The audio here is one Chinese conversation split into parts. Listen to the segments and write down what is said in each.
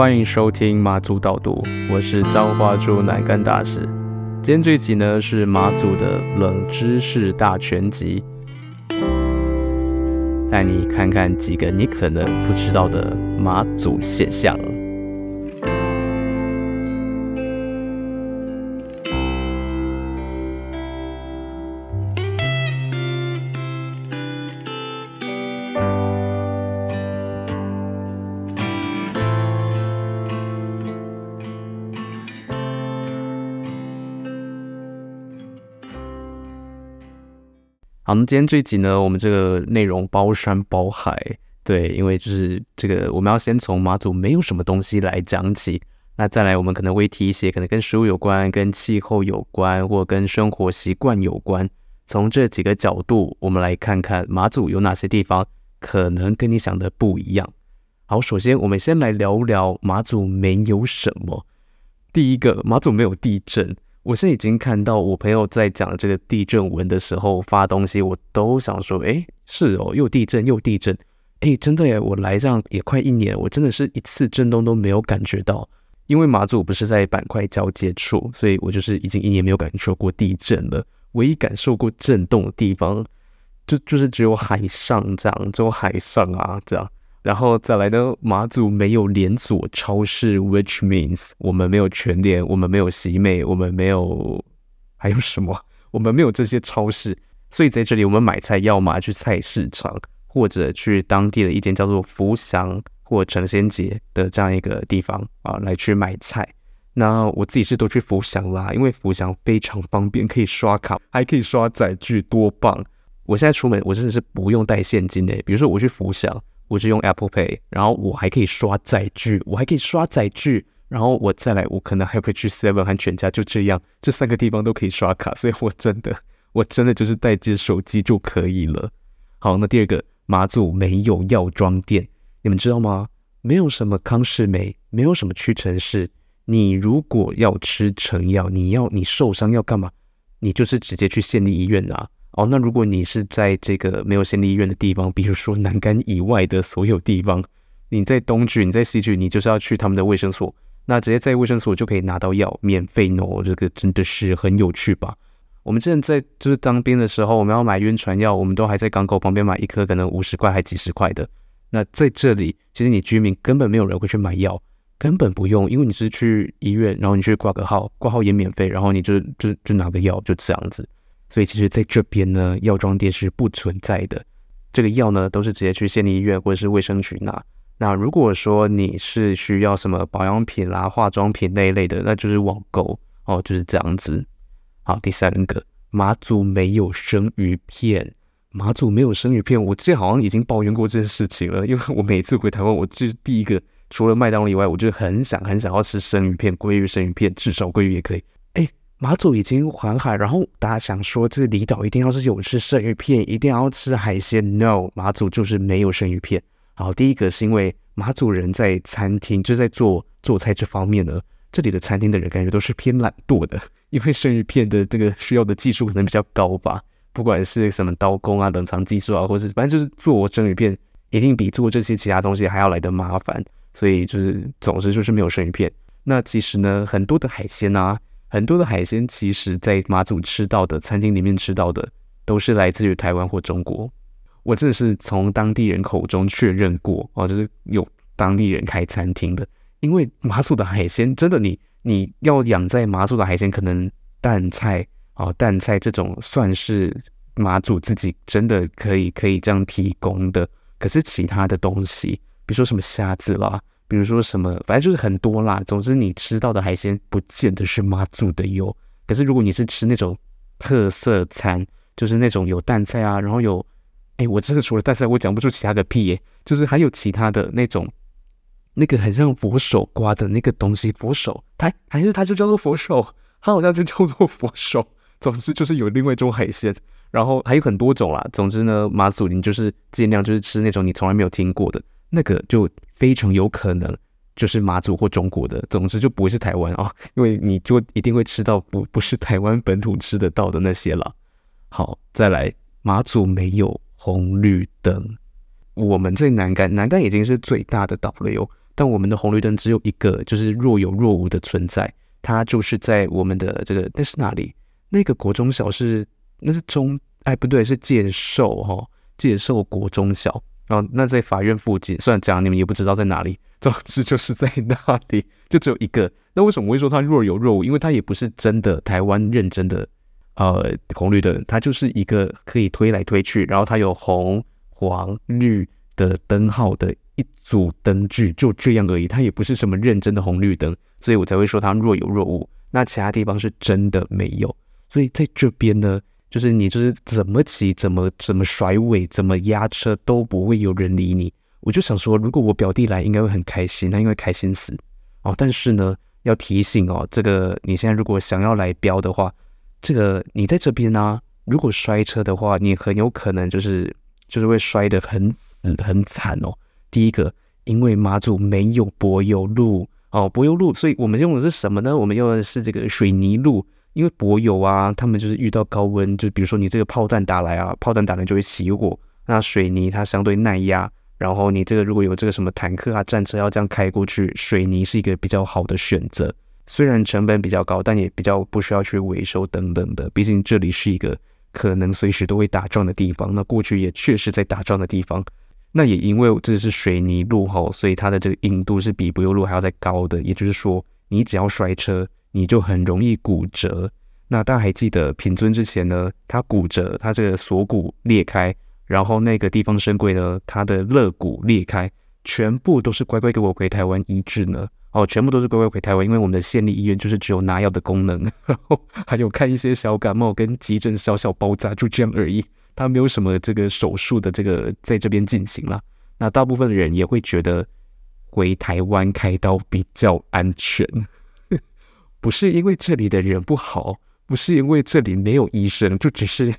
欢迎收听马祖导读，我是彰化猪南干大使。今天这一集呢是马祖的冷知识大全集，带你看看几个你可能不知道的马祖现象。好，那今天这集呢，我们这个内容包山包海，对，因为就是这个我们要先从马祖没有什么东西来讲起，那再来我们可能会提一些可能跟食物有关、跟气候有关，或跟生活习惯有关。从这几个角度，我们来看看马祖有哪些地方可能跟你想的不一样。好，首先我们先来聊聊马祖没有什么。第一个，马祖没有地震。我是已经看到我朋友在讲这个地震文的时候发东西，我都想说，哎，是哦，又地震又地震，哎，真的耶！我来这样也快一年，我真的是一次震动都没有感觉到，因为马祖不是在板块交界处，所以我就是已经一年没有感受过地震了。唯一感受过震动的地方，就就是只有海上这样，只有海上啊这样。然后再来呢，马祖没有连锁超市，which means 我们没有全联，我们没有喜美，我们没有还有什么？我们没有这些超市，所以在这里我们买菜要么去菜市场，或者去当地的一间叫做福祥或成仙节的这样一个地方啊来去买菜。那我自己是都去福祥啦，因为福祥非常方便，可以刷卡，还可以刷载具，多棒！我现在出门我真的是不用带现金的，比如说我去福祥。我是用 Apple Pay，然后我还可以刷载具，我还可以刷载具，然后我再来，我可能还会去 Seven 和全家，就这样，这三个地方都可以刷卡，所以我真的，我真的就是带着手机就可以了。好，那第二个，马祖没有药妆店，你们知道吗？没有什么康是美，没有什么屈臣氏，你如果要吃成药，你要你受伤要干嘛？你就是直接去县立医院啊。哦，那如果你是在这个没有县立医院的地方，比如说南竿以外的所有地方，你在东区，你在西区，你就是要去他们的卫生所，那直接在卫生所就可以拿到药，免费喏。这个真的是很有趣吧？我们之前在就是当兵的时候，我们要买晕船药，我们都还在港口旁边买一颗，可能五十块还几十块的。那在这里，其实你居民根本没有人会去买药，根本不用，因为你是去医院，然后你去挂个号，挂号也免费，然后你就就就拿个药，就这样子。所以其实在这边呢，药妆店是不存在的。这个药呢，都是直接去县立医院或者是卫生局拿。那如果说你是需要什么保养品啦、化妆品那一类的，那就是网购哦，就是这样子。好，第三个，马祖没有生鱼片。马祖没有生鱼片，我之前好像已经抱怨过这件事情了。因为我每次回台湾，我就是第一个，除了麦当劳以外，我就很想很想要吃生鱼片，鲑鱼生鱼片，至少鲑鱼也可以。马祖已经环海，然后大家想说这个离岛一定要是有吃生鱼片，一定要吃海鲜。No，马祖就是没有生鱼片。好，第一个是因为马祖人在餐厅就在做做菜这方面呢，这里的餐厅的人感觉都是偏懒惰的，因为生鱼片的这个需要的技术可能比较高吧，不管是什么刀工啊、冷藏技术啊，或是反正就是做生鱼片一定比做这些其他东西还要来得麻烦，所以就是总之就是没有生鱼片。那其实呢，很多的海鲜啊。很多的海鲜，其实在马祖吃到的餐厅里面吃到的，都是来自于台湾或中国。我真的是从当地人口中确认过哦，就是有当地人开餐厅的。因为马祖的海鲜，真的你你要养在马祖的海鲜，可能淡菜哦，淡菜这种算是马祖自己真的可以可以这样提供的。可是其他的东西，比如说什么虾子啦。比如说什么，反正就是很多啦。总之，你吃到的海鲜不见得是马祖的哟。可是，如果你是吃那种特色餐，就是那种有淡菜啊，然后有，哎，我真的除了淡菜，我讲不出其他的屁耶。就是还有其他的那种，那个很像佛手瓜的那个东西，佛手，它还是它就叫做佛手，它好像就叫做佛手。总之就是有另外一种海鲜，然后还有很多种啦。总之呢，马祖你就是尽量就是吃那种你从来没有听过的。那个就非常有可能就是马祖或中国的，总之就不会是台湾啊，因为你就一定会吃到不不是台湾本土吃得到的那些了。好，再来，马祖没有红绿灯。我们在南竿，南竿已经是最大的岛了哟。但我们的红绿灯只有一个，就是若有若无的存在。它就是在我们的这个那是哪里？那个国中小是那是中哎不对是介寿哈介寿国中小。然后那在法院附近，虽然讲你们也不知道在哪里，总之就是在那里，就只有一个。那为什么我会说它若有若无？因为它也不是真的台湾认真的呃红绿灯，它就是一个可以推来推去，然后它有红黄绿的灯号的一组灯具，就这样而已。它也不是什么认真的红绿灯，所以我才会说它若有若无。那其他地方是真的没有，所以在这边呢。就是你就是怎么骑怎么怎么甩尾怎么压车都不会有人理你。我就想说，如果我表弟来，应该会很开心，他应该开心死哦。但是呢，要提醒哦，这个你现在如果想要来飙的话，这个你在这边呢、如果摔车的话，你很有可能就是就是会摔得很死很惨哦。第一个，因为马祖没有柏油路哦，柏油路，所以我们用的是什么呢？我们用的是这个水泥路。因为柏油啊，他们就是遇到高温，就比如说你这个炮弹打来啊，炮弹打来就会熄火。那水泥它相对耐压，然后你这个如果有这个什么坦克啊、战车要这样开过去，水泥是一个比较好的选择。虽然成本比较高，但也比较不需要去维修等等的。毕竟这里是一个可能随时都会打仗的地方。那过去也确实在打仗的地方。那也因为这是水泥路吼，所以它的这个硬度是比柏油路还要再高的。也就是说，你只要摔车。你就很容易骨折。那大家还记得品尊之前呢，他骨折，他这个锁骨裂开，然后那个地方深柜呢，他的肋骨裂开，全部都是乖乖给我回台湾医治呢。哦，全部都是乖乖回台湾，因为我们的县立医院就是只有拿药的功能，然后还有看一些小感冒跟急诊小小包扎，就这样而已。他没有什么这个手术的这个在这边进行了。那大部分的人也会觉得回台湾开刀比较安全。不是因为这里的人不好，不是因为这里没有医生，就只是，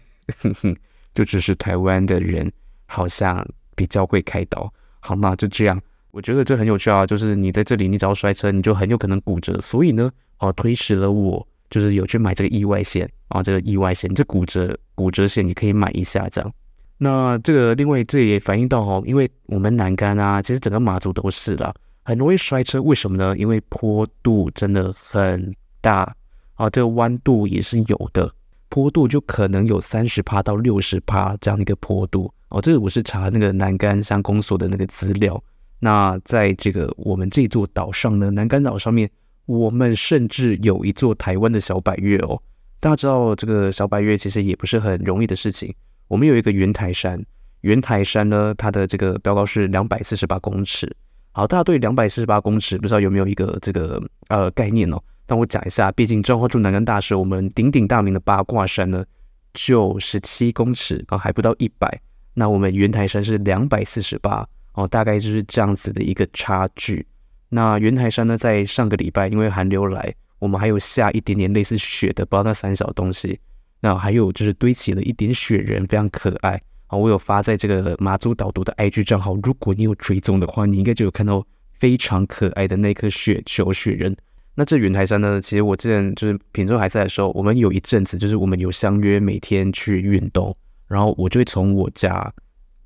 就只是台湾的人好像比较会开刀，好吗？就这样，我觉得这很有趣啊。就是你在这里，你只要摔车，你就很有可能骨折。所以呢，哦，推迟了我，就是有去买这个意外险啊，这个意外险，这骨折骨折险你可以买一下这样。那这个另外这也反映到哦，因为我们南竿啊，其实整个马祖都是啦。很容易摔车，为什么呢？因为坡度真的很大啊，这个弯度也是有的，坡度就可能有三十趴到六十趴这样的一个坡度哦。这个我是查那个南竿乡公所的那个资料。那在这个我们这座岛上呢，南竿岛上面，我们甚至有一座台湾的小百岳哦。大家知道这个小百岳其实也不是很容易的事情。我们有一个云台山，云台山呢，它的这个标高是两百四十八公尺。好，大家对两百四十八公尺不知道有没有一个这个呃概念哦？但我讲一下，毕竟彰化驻南竿大社，我们鼎鼎大名的八卦山呢，就十七公尺啊，还不到一百。那我们云台山是两百四十八哦，大概就是这样子的一个差距。那云台山呢，在上个礼拜因为寒流来，我们还有下一点点类似雪的，不知道那三小东西。那还有就是堆起了一点雪人，非常可爱。啊，我有发在这个马祖导读的 IG 账号，如果你有追踪的话，你应该就有看到非常可爱的那颗雪球雪人。那这云台山呢，其实我之前就是品中还在的时候，我们有一阵子就是我们有相约每天去运动，然后我就会从我家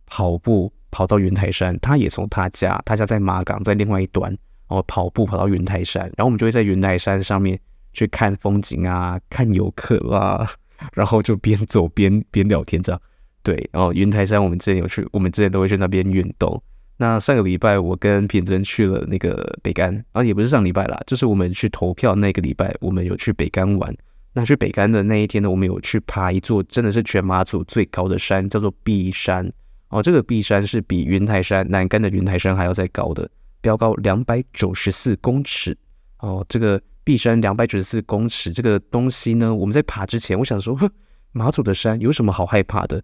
跑步跑到云台山，他也从他家，他家在马港在另外一端，然后跑步跑到云台山，然后我们就会在云台山上面去看风景啊，看游客啊，然后就边走边边聊天这样。对，然后云台山我们之前有去，我们之前都会去那边运动。那上个礼拜我跟品珍去了那个北竿，啊，也不是上礼拜啦，就是我们去投票那个礼拜，我们有去北竿玩。那去北竿的那一天呢，我们有去爬一座真的是全马祖最高的山，叫做碧山。哦，这个碧山是比云台山南竿的云台山还要再高的，标高两百九十四公尺。哦，这个碧山两百九十四公尺这个东西呢，我们在爬之前，我想说，哼，马祖的山有什么好害怕的？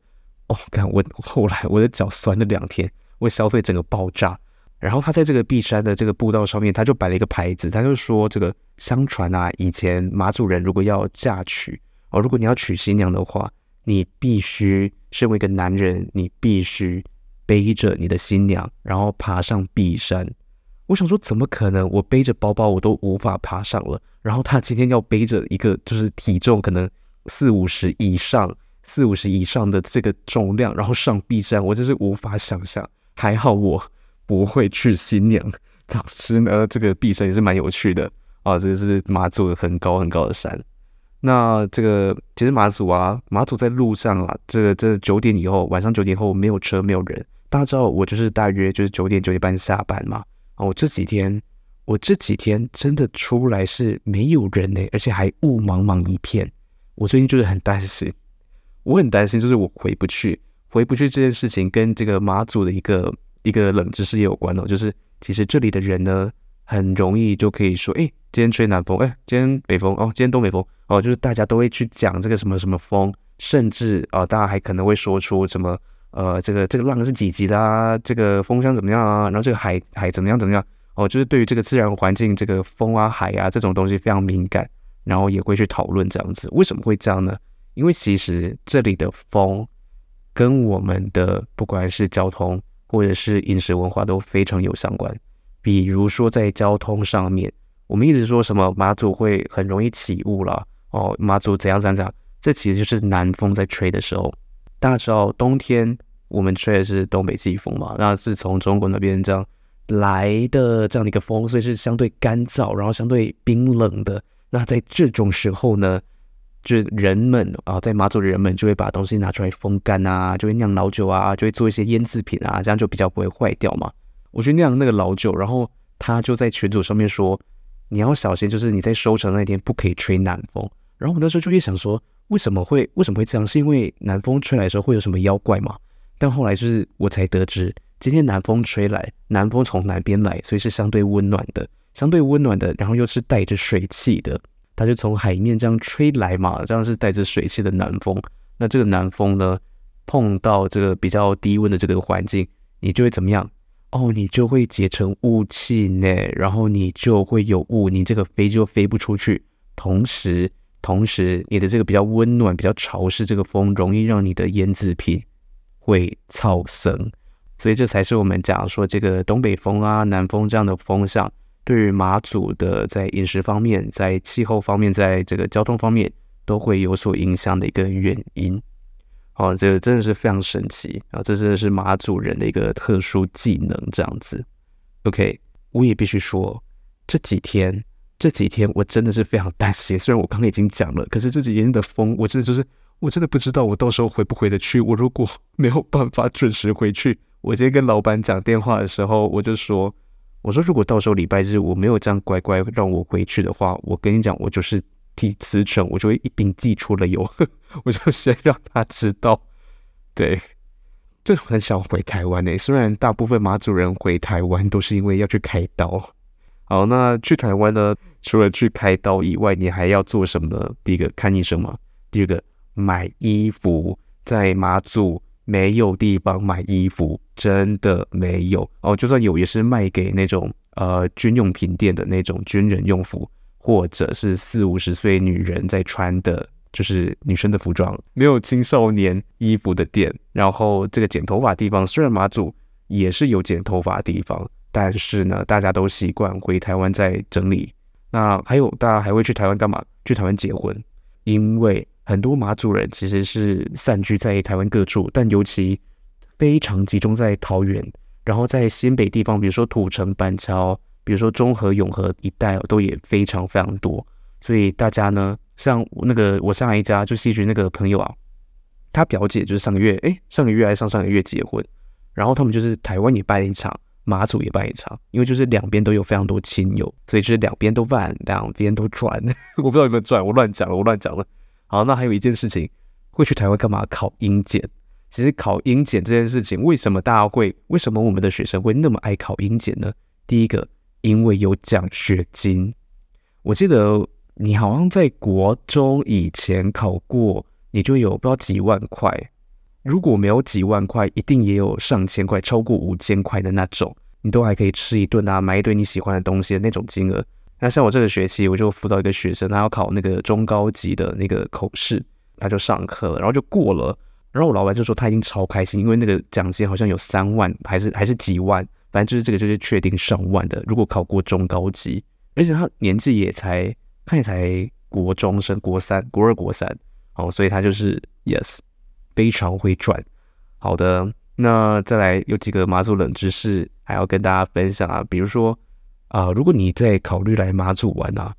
哦，看我 后来我的脚酸了两天，我消费整个爆炸。然后他在这个碧山的这个步道上面，他就摆了一个牌子，他就说这个相传啊，以前马祖人如果要嫁娶哦，如果你要娶新娘的话，你必须身为一个男人，你必须背着你的新娘，然后爬上碧山。我想说，怎么可能？我背着包包我都无法爬上了，然后他今天要背着一个就是体重可能四五十以上。四五十以上的这个重量，然后上 B 站，我真是无法想象。还好我不会去新娘，当时呢，这个 B 站也是蛮有趣的啊，这是马祖很高很高的山。那这个其实马祖啊，马祖在路上啊，这个这九点以后，晚上九点后没有车没有人。大家知道我就是大约就是九点九点半下班嘛。啊，我这几天我这几天真的出来是没有人呢，而且还雾茫茫一片。我最近就是很担心，我很担心，就是我回不去，回不去这件事情跟这个马祖的一个一个冷知识也有关哦，就是其实这里的人呢，很容易就可以说，哎，今天吹南风，哎，今天北风，哦，今天东北风，哦，就是大家都会去讲这个什么什么风，甚至啊，大家还可能会说出什么，呃，这个这个浪是几级的啊，这个风向怎么样啊，然后这个海海怎么样怎么样，哦，就是对于这个自然环境，这个风啊海啊这种东西非常敏感。然后也会去讨论这样子，为什么会这样呢？因为其实这里的风跟我们的不管是交通或者是饮食文化都非常有相关。比如说在交通上面，我们一直说什么马祖会很容易起雾啦，哦，马祖怎样怎样怎样，这其实就是南风在吹的时候。大家知道冬天我们吹的是东北季风嘛，那是从中国那边这样来的这样的一个风，所以是相对干燥，然后相对冰冷的。那在这种时候呢，就是人们啊，在马祖的人们就会把东西拿出来风干啊，就会酿老酒啊，就会做一些腌制品啊，这样就比较不会坏掉嘛。我去酿那个老酒，然后他就在群组上面说，你要小心，就是你在收成那天不可以吹南风。然后我那时候就会想说，为什么会为什么会这样？是因为南风吹来的时候会有什么妖怪吗？但后来就是我才得知，今天南风吹来，南风从南边来，所以是相对温暖的。相对温暖的，然后又是带着水汽的，它就从海面这样吹来嘛，这样是带着水汽的南风。那这个南风呢，碰到这个比较低温的这个环境，你就会怎么样？哦，你就会结成雾气呢，然后你就会有雾，你这个飞就飞不出去。同时，同时你的这个比较温暖、比较潮湿，这个风容易让你的腌制品会燥生。所以这才是我们讲说这个东北风啊、南风这样的风向。对于马祖的在饮食方面、在气候方面、在这个交通方面都会有所影响的一个原因，哦，这个真的是非常神奇啊！这真的是马祖人的一个特殊技能，这样子。OK，我也必须说，这几天这几天我真的是非常担心。虽然我刚刚已经讲了，可是这几天的风，我真的就是我真的不知道我到时候回不回得去。我如果 没有办法准时回去，我今天跟老板讲电话的时候，我就说。我说，如果到时候礼拜日我没有这样乖乖让我回去的话，我跟你讲，我就是提辞呈，我就会一并寄出了邮，我就先让他知道。对，就很想回台湾诶，虽然大部分马祖人回台湾都是因为要去开刀。好，那去台湾呢，除了去开刀以外，你还要做什么呢？第一个看医生嘛，第二个买衣服，在马祖。没有地方买衣服，真的没有哦。就算有，也是卖给那种呃军用品店的那种军人用服，或者是四五十岁女人在穿的，就是女生的服装。没有青少年衣服的店。然后这个剪头发地方，虽然马祖也是有剪头发地方，但是呢，大家都习惯回台湾再整理。那还有，大家还会去台湾干嘛？去台湾结婚，因为。很多马祖人其实是散居在台湾各处，但尤其非常集中在桃园，然后在新北地方，比如说土城、板桥，比如说中和、永和一带，都也非常非常多。所以大家呢，像那个我上一家就戏剧那个朋友啊，他表姐就是上个月，诶，上个月还是上上个月结婚，然后他们就是台湾也办一场，马祖也办一场，因为就是两边都有非常多亲友，所以就是两边都办，两边都赚。我不知道有没有赚，我乱讲了，我乱讲了。好，那还有一件事情，会去台湾干嘛？考英检。其实考英检这件事情，为什么大家会？为什么我们的学生会那么爱考英检呢？第一个，因为有奖学金。我记得你好像在国中以前考过，你就有不知道几万块。如果没有几万块，一定也有上千块，超过五千块的那种，你都还可以吃一顿啊，买一堆你喜欢的东西的那种金额。那像我这个学期，我就辅导一个学生，他要考那个中高级的那个口试，他就上课了，然后就过了。然后我老板就说他已经超开心，因为那个奖金好像有三万，还是还是几万，反正就是这个就是确定上万的。如果考过中高级，而且他年纪也才，他也才国中生，国三、国二、国三，哦，所以他就是 yes，非常会赚。好的，那再来有几个马祖冷知识还要跟大家分享啊，比如说。啊、如果你在考虑来马祖玩啊，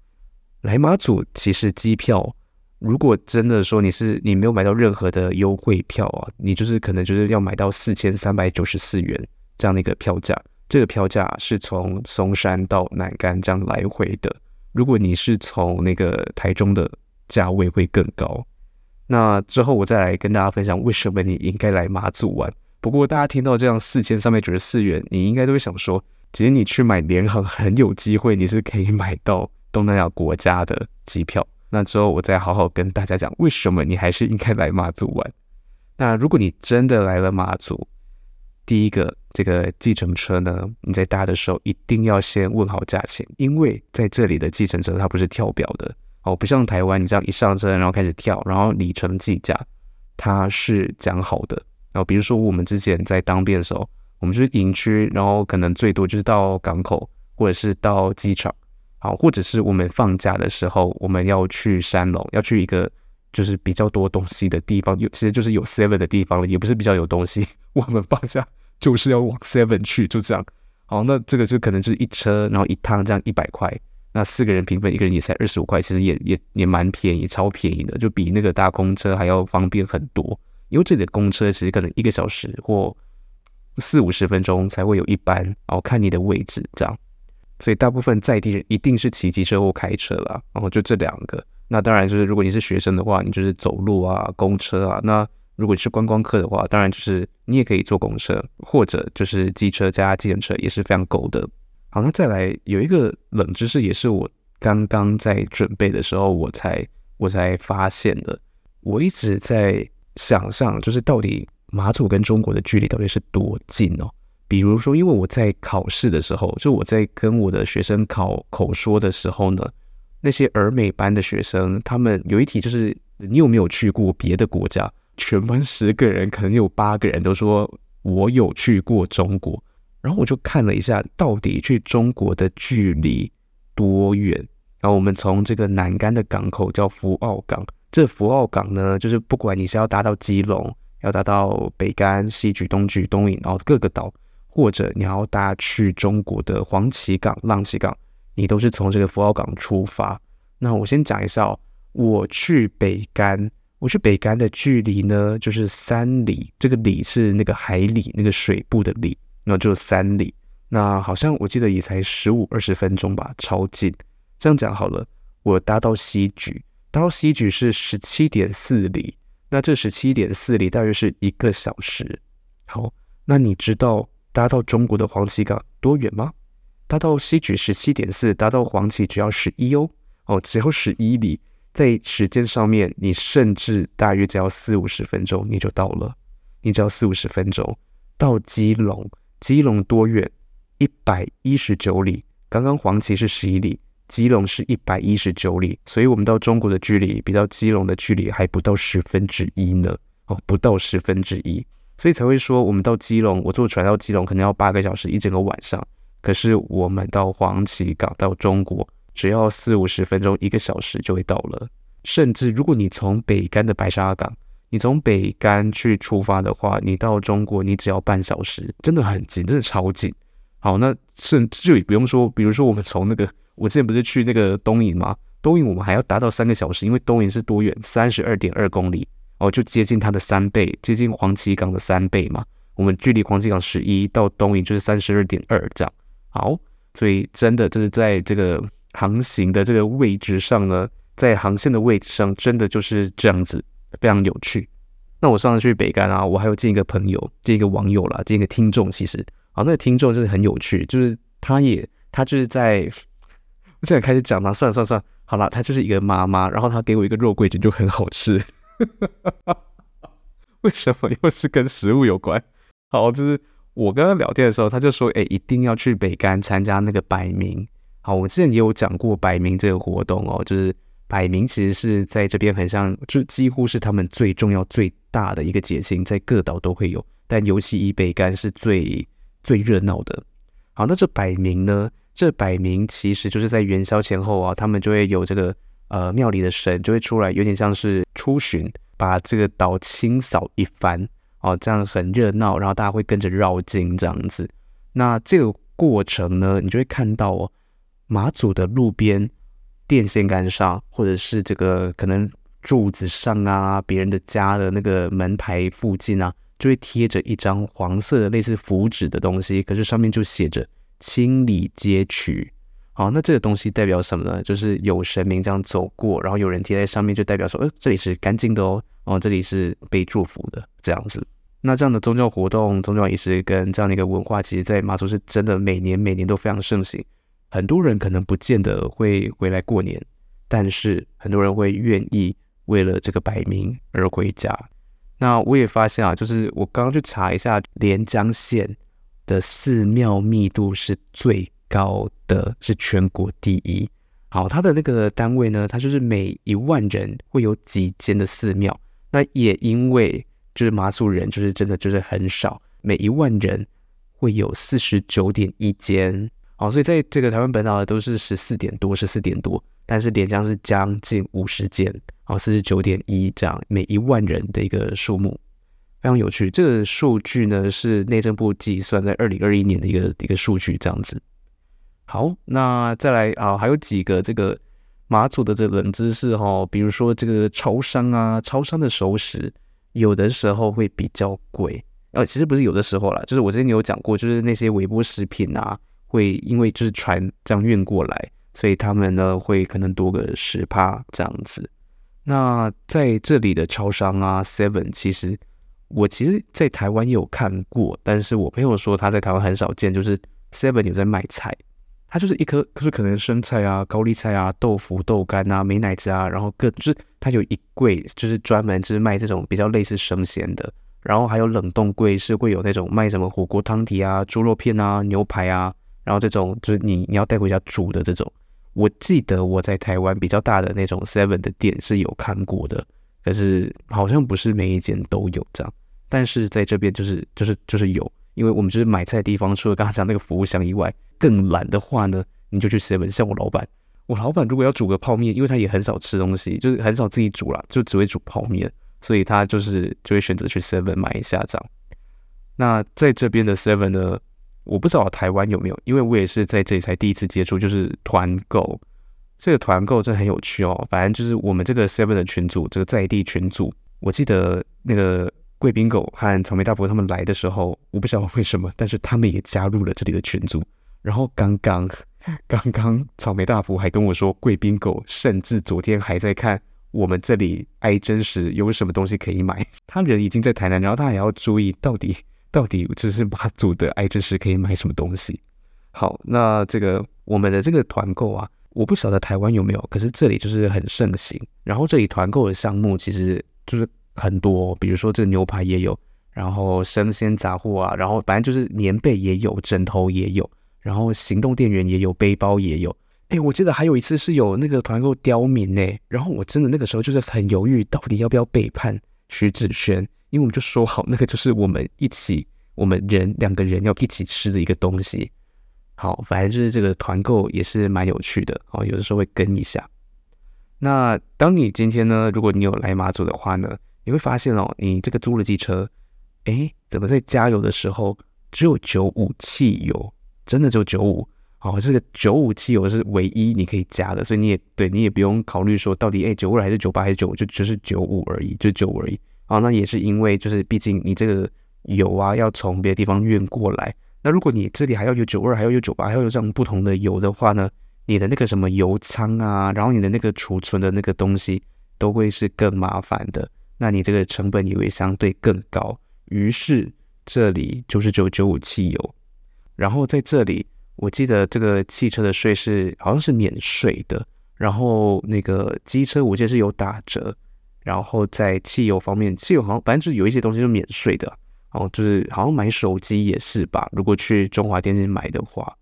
来马祖其实机票，如果真的说你是你没有买到任何的优惠票啊，你就是可能就是要买到四千三百九十四元这样的一个票价，这个票价是从松山到南竿这样来回的。如果你是从那个台中的价位会更高。那之后我再来跟大家分享为什么你应该来马祖玩。不过大家听到这样四千三百九十四元，你应该都会想说，其实你去买联航很有机会，你是可以买到东南亚国家的机票。那之后我再好好跟大家讲为什么你还是应该来马祖玩。那如果你真的来了马祖，第一个这个计程车呢，你在搭的时候一定要先问好价钱，因为在这里的计程车它不是跳表的。哦，不像台湾，你这样一上车，然后开始跳，然后里程计价，它是讲好的。然后比如说我们之前在当兵的时候，我们就是营区，然后可能最多就是到港口或者是到机场，好，或者是我们放假的时候，我们要去山龙，要去一个就是比较多东西的地方，有其实就是有 seven 的地方了，也不是比较有东西，我们放假就是要往 seven 去，就这样。好，那这个就可能就是一车，然后一趟这样一百块。那四个人平分，一个人也才二十五块，其实也也也蛮便宜，超便宜的，就比那个搭公车还要方便很多。因为这里的公车其实可能一个小时或四五十分钟才会有一班，然后看你的位置这样。所以大部分在地人一定是骑机车或开车啦，然后就这两个。那当然就是如果你是学生的话，你就是走路啊、公车啊。那如果你是观光客的话，当然就是你也可以坐公车，或者就是机车加计程车也是非常够的。好，那再来有一个冷知识，也是我刚刚在准备的时候，我才我才发现的。我一直在想象，就是到底马祖跟中国的距离到底是多近哦？比如说，因为我在考试的时候，就我在跟我的学生考口说的时候呢，那些儿美班的学生，他们有一题就是你有没有去过别的国家？全班十个人，可能有八个人都说我有去过中国。然后我就看了一下，到底去中国的距离多远？然后我们从这个南竿的港口叫福澳港，这福澳港呢，就是不管你是要搭到基隆，要搭到北竿、西莒、东莒、东引，然后各个岛，或者你要搭去中国的黄岐港、浪岐港，你都是从这个福澳港出发。那我先讲一下哦，我去北竿，我去北竿的距离呢，就是三里，这个里是那个海里那个水部的里。那就三里，那好像我记得也才十五二十分钟吧，超近。这样讲好了，我搭到西莒，搭到西莒是十七点四里，那这十七点四里大约是一个小时。好，那你知道搭到中国的黄岐港多远吗？搭到西莒十七点四，搭到黄岐只要十一哦，哦，只要十一里，在时间上面，你甚至大约只要四五十分钟你就到了，你只要四五十分钟到基隆。基隆多远？一百一十九里。刚刚黄岐是十一里，基隆是一百一十九里，所以我们到中国的距离比到基隆的距离还不到十分之一呢。哦，不到十分之一，所以才会说我们到基隆，我坐船到基隆可能要八个小时，一整个晚上。可是我们到黄岐港到中国，只要四五十分钟，一个小时就会到了。甚至如果你从北竿的白沙港。你从北竿去出发的话，你到中国你只要半小时，真的很近，真的超近。好，那甚至也不用说，比如说我们从那个，我之前不是去那个东引吗？东引我们还要达到三个小时，因为东引是多远？三十二点二公里哦，就接近它的三倍，接近黄岐港的三倍嘛。我们距离黄岐港十一到东引就是三十二点二这样。好，所以真的就是在这个航行的这个位置上呢，在航线的位置上，真的就是这样子。非常有趣。那我上次去北竿啊，我还有见一个朋友，见一个网友啦，见一个听众。其实，啊，那个听众就是很有趣，就是他也他就是在，现在开始讲嘛，算了算了算了，好了，她就是一个妈妈，然后她给我一个肉桂卷，就很好吃。为什么又是跟食物有关？好，就是我跟他聊天的时候，他就说，哎，一定要去北竿参加那个摆暝。好，我之前也有讲过摆暝这个活动哦，就是。摆暝其实是在这边很像，就几乎是他们最重要、最大的一个节庆，在各岛都会有，但尤其以北竿是最最热闹的。好，那这摆暝呢？这摆暝其实就是在元宵前后啊，他们就会有这个呃庙里的神就会出来，有点像是出巡，把这个岛清扫一番哦，这样很热闹，然后大家会跟着绕境这样子。那这个过程呢，你就会看到哦。马祖的路边电线杆上，或者是这个可能柱子上啊，别人的家的那个门牌附近啊，就会贴着一张黄色的类似符纸的东西，可是上面就写着“清理街区”。好，那这个东西代表什么呢？就是有神明这样走过，然后有人贴在上面，就代表说，呃，这里是干净的哦，哦，这里是被祝福的这样子。那这样的宗教活动、宗教仪式跟这样的一个文化，其实，在马祖是真的每年每年都非常盛行。很多人可能不见得会回来过年，但是很多人会愿意为了这个摆暝而回家。那我也发现啊，就是我刚刚去查一下，连江县的寺庙密度是最高的，是全国第一。好，它的那个单位呢，它就是每一万人会有几间的寺庙。那也因为就是马祖人，就是真的就是很少，每一万人会有四十九点一间，哦，所以在这个台湾本岛的都是十四点多，十四点多，但是连江是将近五十间，哦，四十九点一这样，每一万人的一个数目，非常有趣。这个数据呢是内政部计算在二零二一年的一个一个数据，这样子。好，那再来啊，还有几个这个马祖的这个冷知识哈、比如说这个超商啊，超商的熟食。有的时候会比较贵，呃，其实不是有的时候啦，就是我之前有讲过，就是那些微波食品啊，会因为就是船这样运过来，所以他们呢会可能多个十趴这样子。那在这里的超商啊，Seven，其实我其实在台湾也有看过，但是我朋友说他在台湾很少见，就是 Seven 有在卖菜。它就是一颗，就是可能生菜啊、高丽菜啊、豆腐、豆干啊、美乃滋啊，然后各就是它有一柜，就是专门就是卖这种比较类似生鲜的，然后还有冷冻柜是会有那种卖什么火锅汤底啊、猪肉片啊、牛排啊，然后这种就是你你要带回家煮的这种。我记得我在台湾比较大的那种 Seven 的店是有看过的，可是好像不是每一间都有这样，但是在这边就是就是就是有。因为我们就是买菜的地方，除了刚才讲那个服务箱以外，更懒的话呢，你就去 Seven。像我老板，我老板如果要煮个泡面，因为他也很少吃东西，就是很少自己煮啦，就只会煮泡面，所以他就是就会选择去 Seven 买一下这样。那在这边的 Seven 呢，我不知道台湾有没有，因为我也是在这里才第一次接触，就是团购。这个团购真的很有趣哦，反正就是我们这个 Seven 的群组，这个在地群组，我记得那个。贵宾狗和草莓大福他们来的时候，我不晓得为什么，但是他们也加入了这里的群组。然后刚刚 刚刚草莓大福还跟我说，贵宾狗甚至昨天还在看我们这里爱真实有什么东西可以买。他人已经在台南，然后他还要注意到底到底这是马祖的爱真实可以买什么东西。好，那这个我们的这个团购啊，我不晓得台湾有没有，可是这里就是很盛行。然后这里团购的项目其实就是。很多，比如说这个牛排也有，然后生鲜杂货啊，然后反正就是棉被也有，枕头也有，然后行动电源也有，背包也有。哎，我记得还有一次是有那个团购刁民呢，然后我真的那个时候就是很犹豫，到底要不要背叛徐子轩，因为我们就说好那个就是我们一起，我们人两个人要一起吃的一个东西。好，反正就是这个团购也是蛮有趣的，哦，有的时候会跟一下。那当你今天呢，如果你有来马祖的话呢，你会发现哦，你这个租了机车，诶，怎么在加油的时候只有九五汽油？真的只有九五？哦，这个九五汽油是唯一你可以加的，所以你也对你也不用考虑说到底诶，九二还是九八还是九五，就就是九五而已，就九五而已。啊，那也是因为就是毕竟你这个油啊要从别的地方运过来，那如果你这里还要有九二，还要有九八，还要有这样不同的油的话呢，你的那个什么油仓啊，然后你的那个储存的那个东西都会是更麻烦的。那你这个成本也会相对更高，于是这里就是九九五汽油，然后在这里，我记得这个汽车的税是好像是免税的，然后那个机车我记得是有打折，然后在汽油方面，汽油好像反正就是有一些东西是免税的，然后就是好像买手机也是吧，如果去中华电信买的话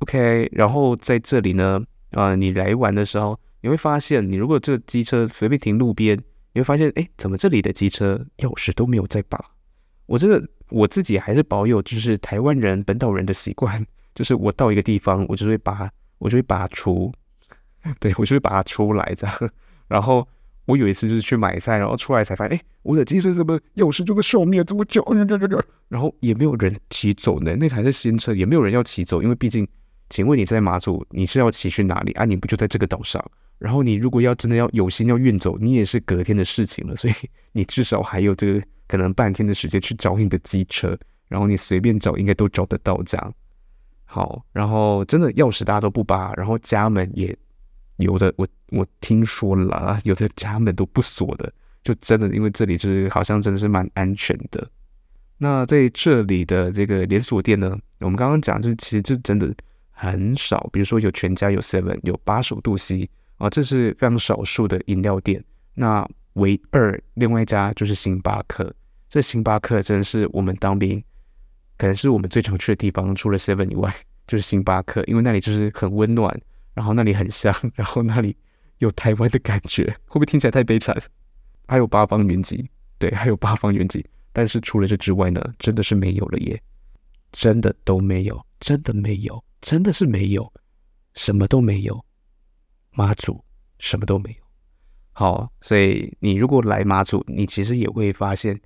，OK，然后在这里呢，呃，你来玩的时候，你会发现，你如果这个机车随便停路边。你会发现，哎，怎么这里的机车钥匙都没有在拔？我这个我自己还是保有就是台湾人本岛人的习惯，就是我到一个地方，我就会拔，我就会拔出，对，我就会拔出来这样。然后我有一次就是去买菜，然后出来才发现，哎，我的机车怎么钥匙就在上面，这么久？然后也没有人骑走呢，那台是新车，也没有人要骑走，因为毕竟请问你在马祖你是要骑去哪里啊？你不就在这个岛上？然后你如果要真的要有心要运走，你也是隔天的事情了，所以你至少还有这个可能半天的时间去找你的机车，然后你随便找应该都找得到这样。好，然后真的钥匙大家都不拔，然后家门也有的我我听说了，有的家门都不锁的，就真的因为这里就是好像真的是蛮安全的。那在这里的这个连锁店呢，我们刚刚讲就是其实就真的很少，比如说有全家、有 Seven、有八十五度 C。啊，这是非常少数的饮料店。那唯二另外一家就是星巴克。这星巴克真的是我们当兵可能是我们最常去的地方，除了 Seven 以外，就是星巴克，因为那里就是很温暖，然后那里很香，然后那里有台湾的感觉。会不会听起来太悲惨？还有八方云集，对，还有八方云集。但是除了这之外呢，真的是没有了耶，真的都没有，真的没有，真的是没有，什么都没有。妈祖什么都没有，好，所以你如果来妈祖，你其实也会发现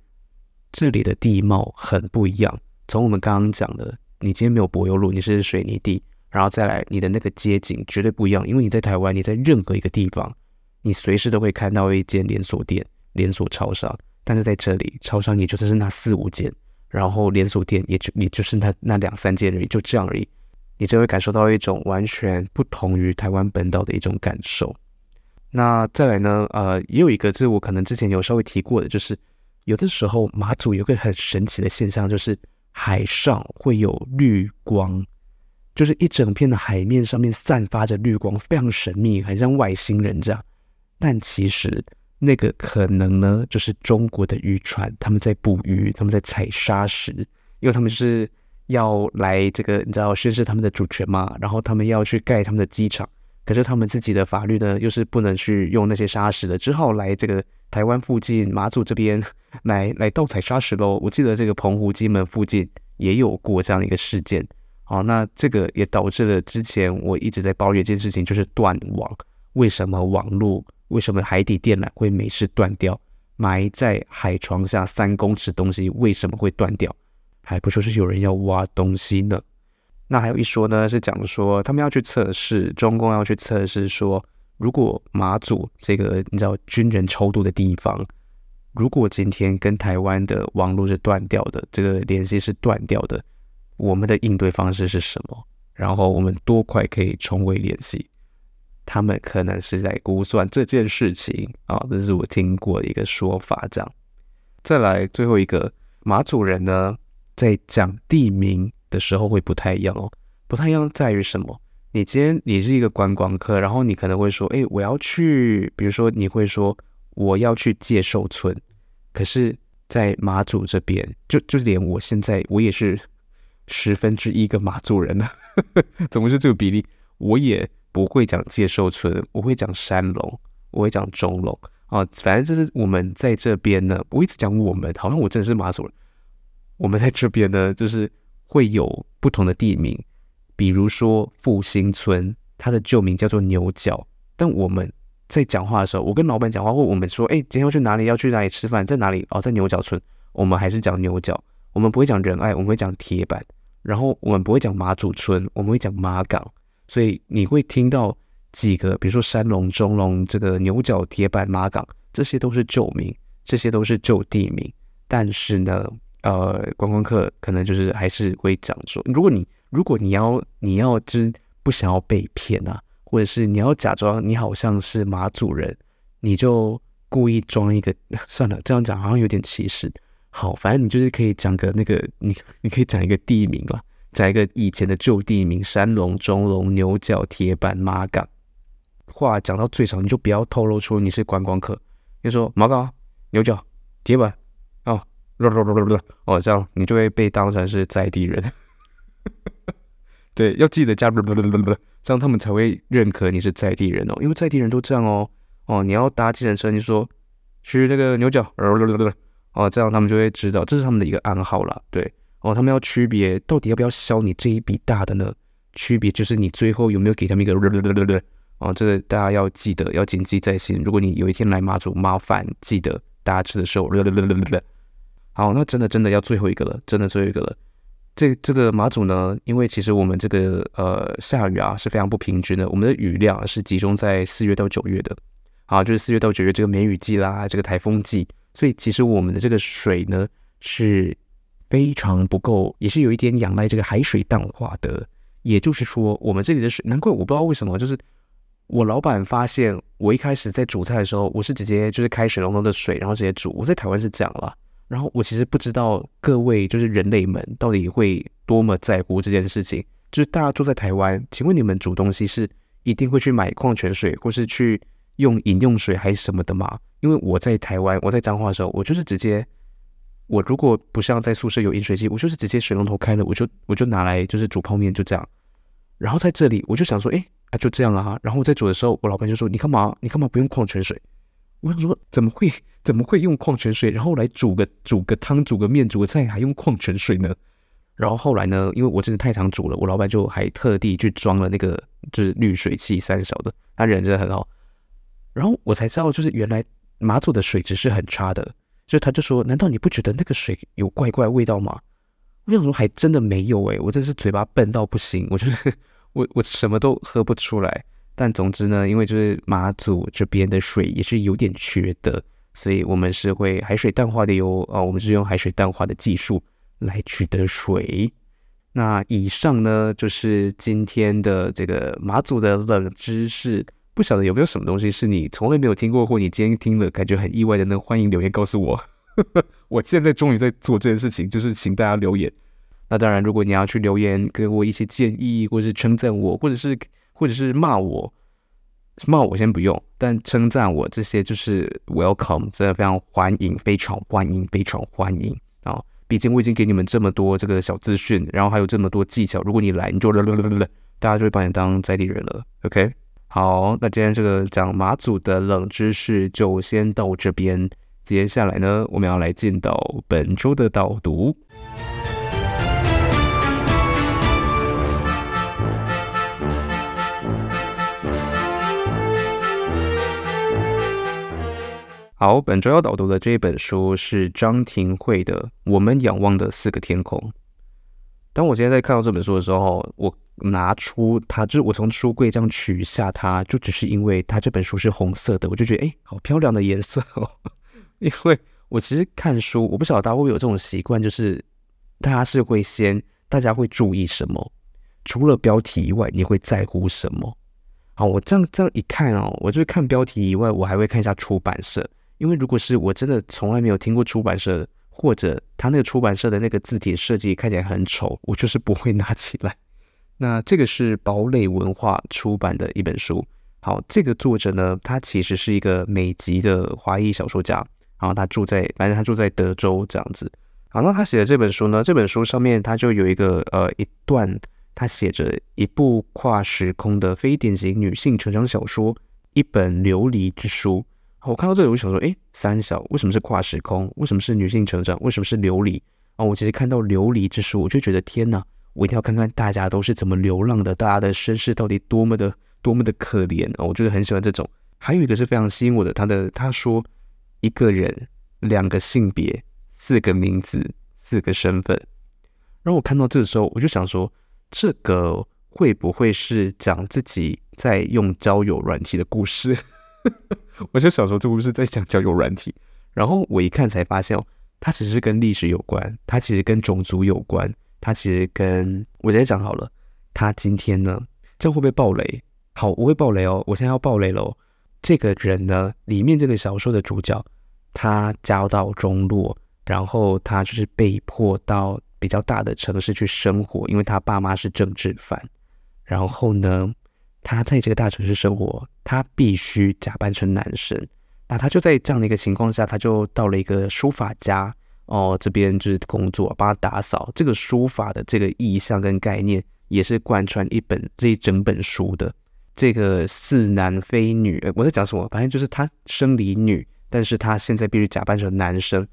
这里的地貌很不一样。从我们刚刚讲的，你今天没有柏油路，你是水泥地，然后再来你的那个街景绝对不一样，因为你在台湾，你在任何一个地方，你随时都会看到一间连锁店、连锁超商，但是在这里，超商也就是那四五间，然后连锁店也就也就是那那两三间而已，就这样而已。你就会感受到一种完全不同于台湾本岛的一种感受。那再来呢？呃，也有一个，这我可能之前有稍微提过的，就是有的时候马祖有个很神奇的现象，就是海上会有绿光，就是一整片的海面上面散发着绿光，非常神秘，很像外星人这样。但其实那个可能呢，就是中国的渔船他们在捕鱼，他们在采砂石，因为他们是。要来这个，你知道宣示他们的主权嘛？然后他们要去盖他们的机场，可是他们自己的法律呢，又是不能去用那些砂石的，只好来这个台湾附近马祖这边 来来盗采砂石喽。我记得这个澎湖、金门附近也有过这样的一个事件。好，那这个也导致了之前我一直在抱怨一件事情，就是断网。为什么网络？为什么海底电缆会没事断掉？埋在海床下三公尺东西为什么会断掉？还不说是有人要挖东西呢，那还有一说呢，是讲说他们要去测试，中共要去测试说，如果马祖这个你知道军人超多的地方，如果今天跟台湾的网络是断掉的，这个联系是断掉的，我们的应对方式是什么？然后我们多快可以重回联系？他们可能是在估算这件事情啊，这是我听过的一个说法。这样，再来最后一个马祖人呢，在讲地名的时候会不太一样哦，不太一样在于什么？你今天你是一个观光客，然后你可能会说，哎，我要去，比如说你会说我要去介寿村，可是，在马祖这边，就就连我现在我也是十分之一个马祖人了，怎么是这个比例？我也不会讲介寿村，我会讲山龙，我会讲中龙啊，反正就是我们在这边呢，我一直讲我们，好像我真的是马祖人。我们在这边呢，就是会有不同的地名，比如说复兴村，它的旧名叫做牛角。但我们在讲话的时候，我跟老板讲话，或我们说，哎，今天要去哪里？要去哪里吃饭？在哪里？哦，在牛角村。我们还是讲牛角，我们不会讲仁爱，我们会讲铁板。然后我们不会讲马祖村，我们会讲马港。所以你会听到几个，比如说山龙、中龙、这个牛角、铁板、马港，这些都是旧名，这些都是旧地名。但是呢，呃，观光客可能就是还是会讲说，如果你如果你要你要就是不想要被骗啊，或者是你要假装你好像是马祖人，你就故意装一个，算了，这样讲好像有点歧视。好，反正你就是可以讲个那个，你你可以讲一个地名啦，讲一个以前的旧地名：山龙、中龙、牛角、铁板、马港。话讲到最少，你就不要透露出你是观光客，你说马港、牛角、铁板。哦，这样你就会被当成是在地人。对，要记得加，这样他们才会认可你是在地人哦。因为在地人都这样哦。哦，你要搭计程车，你说去那个牛角，哦，这样他们就会知道这是他们的一个暗号了。对，哦，他们要区别到底要不要消你这一笔大的呢？区别就是你最后有没有给他们一个，哦，这个大家要记得，要谨记在心。如果你有一天来马祖，麻烦记得搭车的时候。好，那真的真的要最后一个了，真的最后一个了。这这个马祖呢，因为其实我们这个呃下雨啊是非常不平均的，我们的雨量是集中在四月到九月的，啊，就是四月到九月这个梅雨季啦，这个台风季，所以其实我们的这个水呢是非常不够，也是有一点仰赖这个海水淡化的。也就是说，我们这里的水，难怪我不知道为什么，就是我老板发现我一开始在煮菜的时候，我是直接就是开水龙头的水，然后直接煮。我在台湾是这样啦。然后我其实不知道各位就是人类们到底会多么在乎这件事情。就是大家住在台湾，请问你们煮东西是一定会去买矿泉水，或是去用饮用水还是什么的吗？因为我在台湾，我在彰化的时候，我就是直接。我如果不像在宿舍有饮水机，我就是直接水龙头开了，我就我就拿来就是煮泡面，就这样。然后在这里，我就想说，哎，啊就这样啊。然后我在煮的时候，我老板就说：“你干嘛？你干嘛不用矿泉水？”我想说，怎么会怎么会用矿泉水？然后来煮个煮个汤、煮个面、煮个菜还用矿泉水呢？然后后来呢，因为我真的太常煮了，我老板就还特地去装了那个就是滤水器三小的，他人真的很好。然后我才知道，就是原来马祖的水质是很差的。就他就说，难道你不觉得那个水有怪怪味道吗？我想说，还真的没有诶，我真是嘴巴笨到不行，我就是我我什么都喝不出来。但总之呢，因为就是马祖这边的水也是有点缺的，所以我们是会海水淡化的哟。啊，我们是用海水淡化的技术来取得水。那以上呢，就是今天的这个马祖的冷知识。不晓得有没有什么东西是你从来没有听过，或你今天听了感觉很意外的呢？欢迎留言告诉我。我现在终于在做这件事情，就是请大家留言。那当然，如果你要去留言给我一些建议，或是称赞我，或者是或者是骂我，骂我先不用，但称赞我这些就是 welcome，真的非常欢迎，非常欢迎，非常欢迎啊！毕竟我已经给你们这么多这个小资讯，然后还有这么多技巧，如果你来，你就 大家就会把你当在地人了。OK。好，那今天这个讲马祖的冷知识就先到这边。接下来呢，我们要来进到本周的导读。好，本周要导读的这一本书是张庭慧的《我们仰望的四个天空》。当我今天在看到这本书的时候，我拿出它，就是我从书柜这样取下它，就只是因为它这本书是红色的，我就觉得哎，好漂亮的颜色哦。因为我其实看书，我不晓得大家会不会有这种习惯，就是大家是会先，大家会注意什么？除了标题以外，你会在乎什么？好，我这样这样一看哦，我就是看标题以外，我还会看一下出版社，因为如果是我真的从来没有听过出版社。或者他那个出版社的那个字体设计看起来很丑，我就是不会拿起来。那这个是堡垒文化出版的一本书。好，这个作者呢，他其实是一个美籍的华裔小说家，然后他住在，反正他住在德州这样子。好，那他写的这本书呢，这本书上面他就有一个呃一段，他写着一部跨时空的非典型女性成长小说，一本流离之书。我看到这里，我就想说，诶，三小为什么是跨时空？为什么是女性成长？为什么是琉璃？啊，我其实看到琉璃之书，我就觉得天哪，我一定要看看大家都是怎么流浪的，大家的身世到底多么的多么的可怜啊！我就是很喜欢这种。还有一个是非常吸引我的，他的他说一个人两个性别四个名字四个身份。然后我看到这个时候，我就想说，这个会不会是讲自己在用交友软体的故事？我就想说，这不是在讲交友软体？然后我一看才发现哦，它其实是跟历史有关，它其实跟种族有关，它其实跟……我直接讲好了，他今天呢，这会不会爆雷？好，我会爆雷哦，我现在要爆雷喽。这个人呢，里面这个小说的主角，他家道中落，然后他就是被迫到比较大的城市去生活，因为他爸妈是政治犯，然后呢，他在这个大城市生活，他必须假扮成男生。那他就在这样的一个情况下，他就到了一个书法家哦这边就是工作，帮他打扫。这个书法的这个意象跟概念，也是贯穿一本这一整本书的。这个似男非女，我在讲什么？反正就是他生理女，但是他现在必须假扮成男生。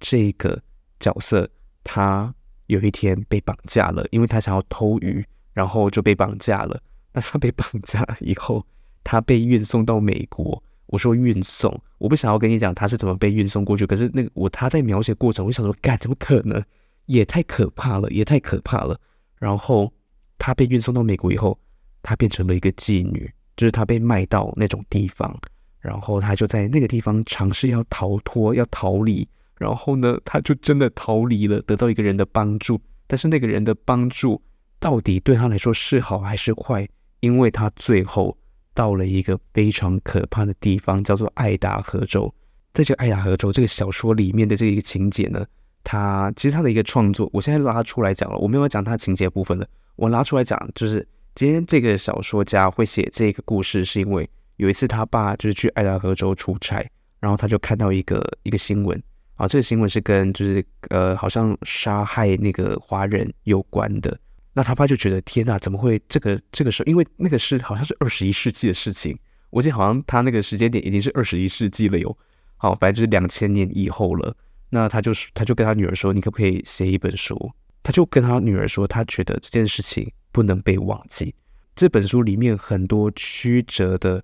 这个角色，他有一天被绑架了，因为他想要偷鱼，然后就被绑架了。那他被绑架以后，他被运送到美国。我说运送，我不想要跟你讲他是怎么被运送过去。可是那个我他在描写过程，我想说，干怎么可能？也太可怕了，也太可怕了。然后他被运送到美国以后，他变成了一个妓女，就是他被卖到那种地方，然后他就在那个地方尝试要逃脱，要逃离。然后呢，他就真的逃离了，得到一个人的帮助。但是那个人的帮助到底对他来说是好还是坏？因为他最后到了一个非常可怕的地方，叫做爱达荷州。在这个爱达荷州这个小说里面的这一个情节呢，他其实他的一个创作，我现在拉出来讲了，我没有讲他情节部分了。我拉出来讲，就是今天这个小说家会写这个故事，是因为有一次他爸就是去爱达荷州出差，然后他就看到一个一个新闻。啊，这个新闻是跟就是呃，好像杀害那个华人有关的。那他爸就觉得天呐，怎么会这个这个时候？因为那个是好像是二十一世纪的事情，我记得好像他那个时间点已经是二十一世纪了哟。好，反正就是两千年以后了。那他就是他就跟他女儿说：“你可不可以写一本书？”他就跟他女儿说：“他觉得这件事情不能被忘记。这本书里面很多曲折的，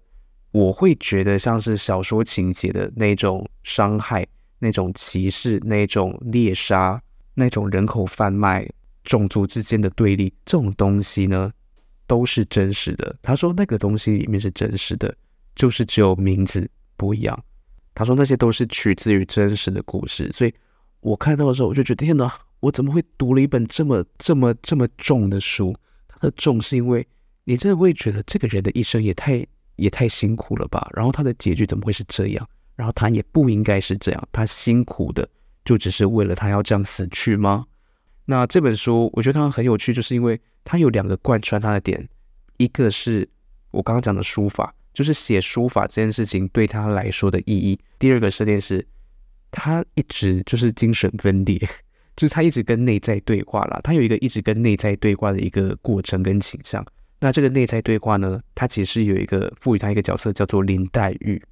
我会觉得像是小说情节的那种伤害。”那种歧视、那种猎杀、那种人口贩卖、种族之间的对立，这种东西呢，都是真实的。他说那个东西里面是真实的，就是只有名字不一样。他说那些都是取自于真实的故事。所以我看到的时候，我就觉得天哪，我怎么会读了一本这么、这么、这么重的书？它的重是因为你真的会觉得这个人的一生也太、也太辛苦了吧？然后他的结局怎么会是这样？然后他也不应该是这样，他辛苦的就只是为了他要这样死去吗？那这本书我觉得它很有趣，就是因为它有两个贯穿它的点，一个是我刚刚讲的书法，就是写书法这件事情对他来说的意义；第二个设定是，他一直就是精神分裂，就是他一直跟内在对话啦，他有一个一直跟内在对话的一个过程跟倾向。那这个内在对话呢，他其实有一个赋予他一个角色叫做林黛玉，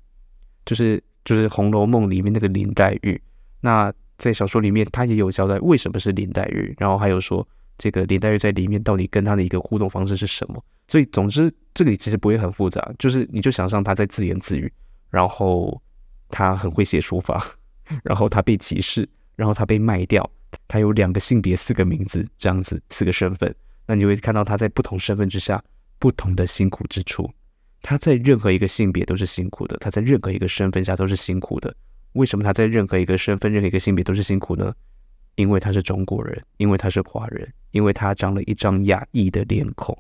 就是。就是《红楼梦》里面那个林黛玉，那在小说里面，他也有交代为什么是林黛玉，然后还有说这个林黛玉在里面到底跟他的一个互动方式是什么。所以总之这里其实不会很复杂，就是你就想象他在自言自语，然后他很会写书法，然后他被歧视，然后他被卖掉，他有两个性别、四个名字这样子四个身份，那你就会看到他在不同身份之下不同的辛苦之处。他在任何一个性别都是辛苦的，他在任何一个身份下都是辛苦的。为什么他在任何一个身份、任何一个性别都是辛苦呢？因为他是中国人，因为他是华人，因为他长了一张亚裔的脸孔。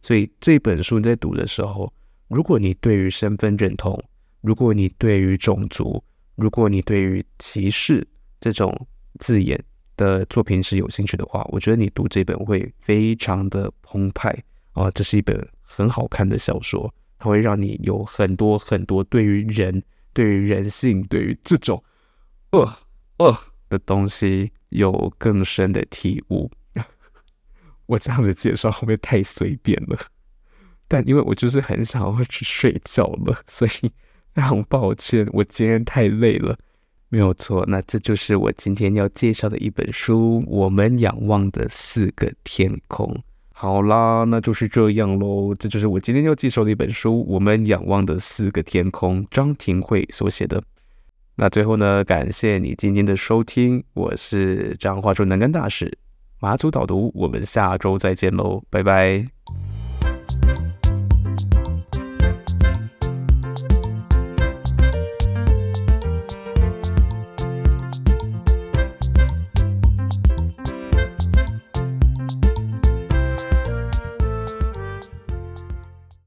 所以这本书你在读的时候，如果你对于身份认同，如果你对于种族，如果你对于歧视这种字眼的作品是有兴趣的话，我觉得你读这本会非常的澎湃啊！这是一本很好看的小说。它会让你有很多很多对于人、对于人性、对于这种呃呃的东西有更深的体悟。我这样的介绍会不会太随便了？但因为我就是很想要去睡觉了，所以非常抱歉，我今天太累了。没有错，那这就是我今天要介绍的一本书《我们仰望的四个天空》。好啦，那就是这样喽。这就是我今天要介绍的一本书《我们仰望的四个天空》，张庭慧所写的。那最后呢，感谢你今天的收听，我是彰话说南干大使马祖导读，我们下周再见喽，拜拜。